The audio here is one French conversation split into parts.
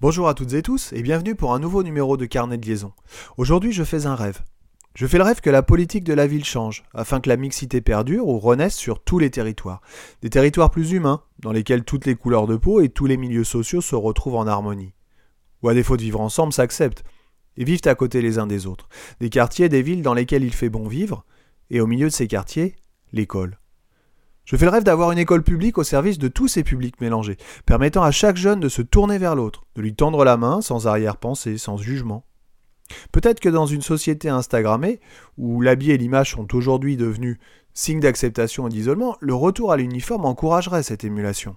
Bonjour à toutes et tous et bienvenue pour un nouveau numéro de Carnet de liaison. Aujourd'hui je fais un rêve. Je fais le rêve que la politique de la ville change, afin que la mixité perdure ou renaisse sur tous les territoires. Des territoires plus humains, dans lesquels toutes les couleurs de peau et tous les milieux sociaux se retrouvent en harmonie. Ou à défaut de vivre ensemble, s'acceptent, et vivent à côté les uns des autres. Des quartiers, des villes dans lesquels il fait bon vivre, et au milieu de ces quartiers, l'école. Je fais le rêve d'avoir une école publique au service de tous ces publics mélangés, permettant à chaque jeune de se tourner vers l'autre, de lui tendre la main sans arrière-pensée, sans jugement. Peut-être que dans une société Instagrammée, où l'habit et l'image sont aujourd'hui devenus signes d'acceptation et d'isolement, le retour à l'uniforme encouragerait cette émulation.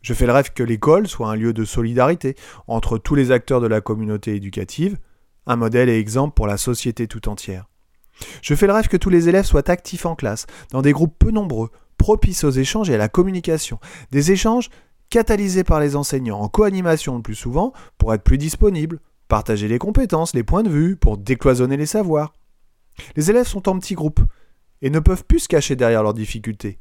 Je fais le rêve que l'école soit un lieu de solidarité entre tous les acteurs de la communauté éducative, un modèle et exemple pour la société tout entière. Je fais le rêve que tous les élèves soient actifs en classe, dans des groupes peu nombreux, propices aux échanges et à la communication. Des échanges catalysés par les enseignants, en co-animation le plus souvent, pour être plus disponibles, partager les compétences, les points de vue, pour décloisonner les savoirs. Les élèves sont en petits groupes et ne peuvent plus se cacher derrière leurs difficultés.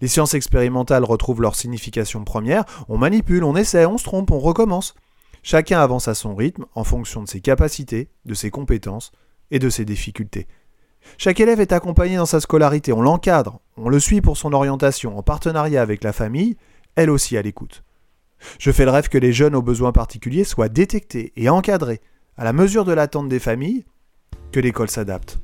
Les sciences expérimentales retrouvent leur signification première, on manipule, on essaie, on se trompe, on recommence. Chacun avance à son rythme en fonction de ses capacités, de ses compétences, et de ses difficultés. Chaque élève est accompagné dans sa scolarité, on l'encadre, on le suit pour son orientation, en partenariat avec la famille, elle aussi à l'écoute. Je fais le rêve que les jeunes aux besoins particuliers soient détectés et encadrés, à la mesure de l'attente des familles, que l'école s'adapte.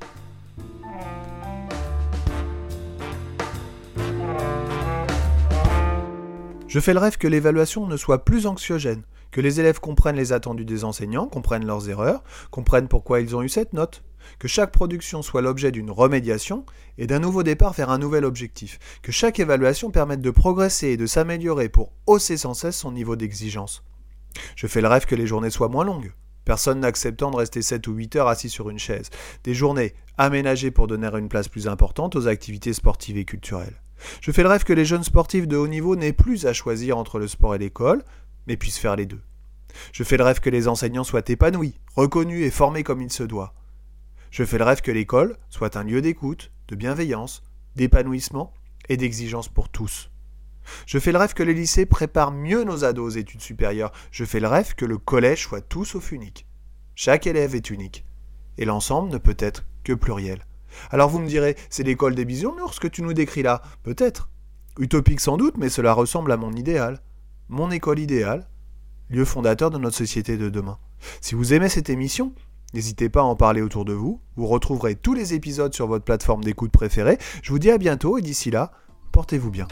Je fais le rêve que l'évaluation ne soit plus anxiogène, que les élèves comprennent les attendus des enseignants, comprennent leurs erreurs, comprennent pourquoi ils ont eu cette note, que chaque production soit l'objet d'une remédiation et d'un nouveau départ vers un nouvel objectif, que chaque évaluation permette de progresser et de s'améliorer pour hausser sans cesse son niveau d'exigence. Je fais le rêve que les journées soient moins longues, personne n'acceptant de rester 7 ou 8 heures assis sur une chaise, des journées aménagées pour donner une place plus importante aux activités sportives et culturelles. Je fais le rêve que les jeunes sportifs de haut niveau n'aient plus à choisir entre le sport et l'école, mais puissent faire les deux. Je fais le rêve que les enseignants soient épanouis, reconnus et formés comme il se doit. Je fais le rêve que l'école soit un lieu d'écoute, de bienveillance, d'épanouissement et d'exigence pour tous. Je fais le rêve que les lycées préparent mieux nos ados aux études supérieures. Je fais le rêve que le collège soit tout sauf unique. Chaque élève est unique. Et l'ensemble ne peut être que pluriel. Alors vous me direz, c'est l'école des bisounours que tu nous décris là Peut-être. Utopique sans doute, mais cela ressemble à mon idéal. Mon école idéale, lieu fondateur de notre société de demain. Si vous aimez cette émission, n'hésitez pas à en parler autour de vous. Vous retrouverez tous les épisodes sur votre plateforme d'écoute préférée. Je vous dis à bientôt et d'ici là, portez-vous bien.